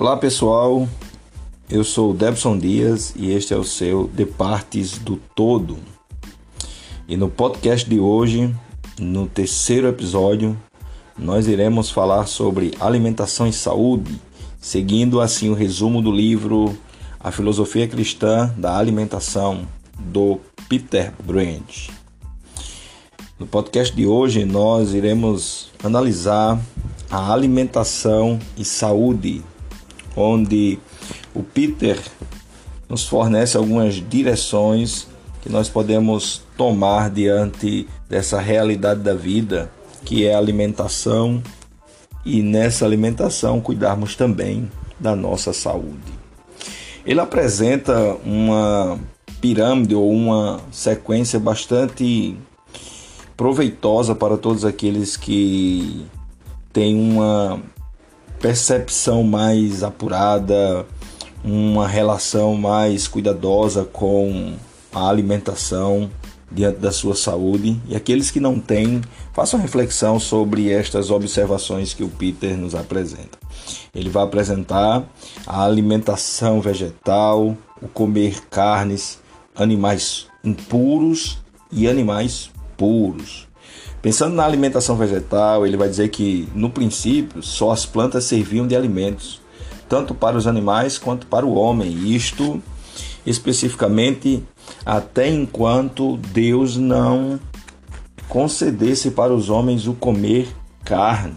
Olá pessoal, eu sou Debson Dias e este é o seu De Partes do Todo. E no podcast de hoje, no terceiro episódio, nós iremos falar sobre alimentação e saúde, seguindo assim o resumo do livro A Filosofia Cristã da Alimentação, do Peter Brandt. No podcast de hoje, nós iremos analisar a alimentação e saúde onde o Peter nos fornece algumas direções que nós podemos tomar diante dessa realidade da vida, que é a alimentação, e nessa alimentação cuidarmos também da nossa saúde. Ele apresenta uma pirâmide ou uma sequência bastante proveitosa para todos aqueles que têm uma percepção mais apurada, uma relação mais cuidadosa com a alimentação diante da sua saúde. E aqueles que não têm, façam reflexão sobre estas observações que o Peter nos apresenta. Ele vai apresentar a alimentação vegetal, o comer carnes, animais impuros e animais puros. Pensando na alimentação vegetal, ele vai dizer que, no princípio, só as plantas serviam de alimentos, tanto para os animais quanto para o homem. Isto especificamente até enquanto Deus não concedesse para os homens o comer carne.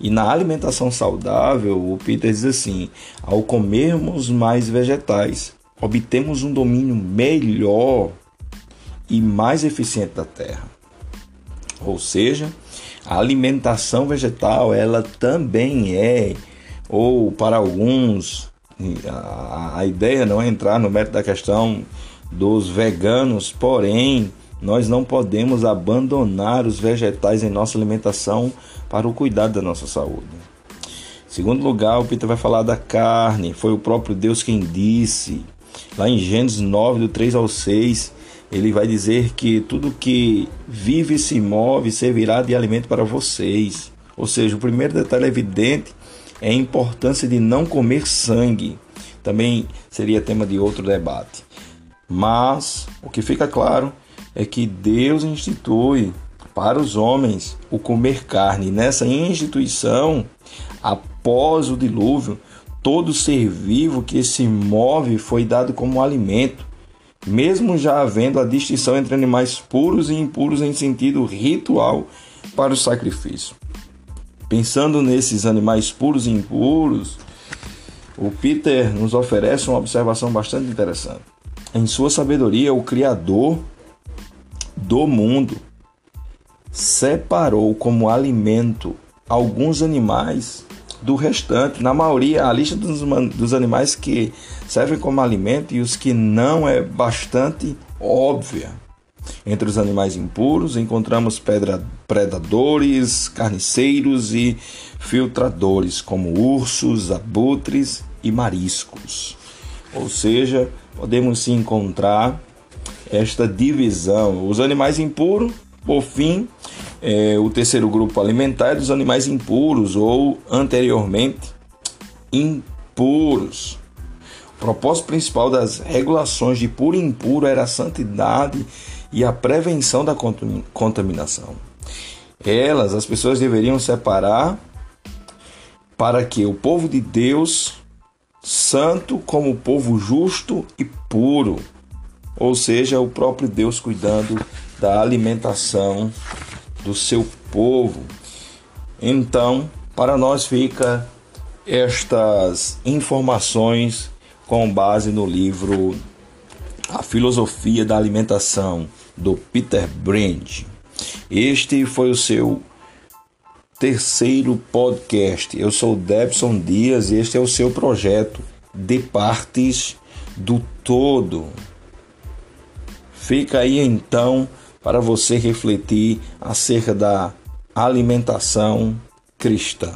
E na alimentação saudável, o Peter diz assim: ao comermos mais vegetais, obtemos um domínio melhor e mais eficiente da terra. Ou seja, a alimentação vegetal ela também é, ou para alguns, a, a ideia não é entrar no mérito da questão dos veganos, porém nós não podemos abandonar os vegetais em nossa alimentação para o cuidado da nossa saúde. Segundo lugar, o Peter vai falar da carne. Foi o próprio Deus quem disse, lá em Gênesis 9, do 3 ao 6, ele vai dizer que tudo que vive e se move servirá de alimento para vocês. Ou seja, o primeiro detalhe evidente é a importância de não comer sangue. Também seria tema de outro debate. Mas o que fica claro é que Deus institui para os homens o comer carne. Nessa instituição, após o dilúvio, todo ser vivo que se move foi dado como alimento mesmo já havendo a distinção entre animais puros e impuros em sentido ritual para o sacrifício. Pensando nesses animais puros e impuros, o Peter nos oferece uma observação bastante interessante. Em sua sabedoria, o Criador do mundo separou como alimento alguns animais do restante. Na maioria, a lista dos, dos animais que servem como alimento e os que não é bastante óbvia. Entre os animais impuros, encontramos pedra, predadores, carniceiros e filtradores, como ursos, abutres e mariscos. Ou seja, podemos sim encontrar esta divisão. Os animais impuros, por fim, é, o terceiro grupo alimentar é dos animais impuros ou anteriormente impuros. O propósito principal das regulações de puro e impuro era a santidade e a prevenção da contaminação. Elas, as pessoas deveriam separar para que o povo de Deus, santo como o povo justo e puro, ou seja, o próprio Deus cuidando da alimentação do seu povo. Então, para nós fica estas informações com base no livro A Filosofia da Alimentação do Peter Brandt. Este foi o seu terceiro podcast. Eu sou Debson Dias e este é o seu projeto de partes do todo. Fica aí então para você refletir acerca da alimentação cristã.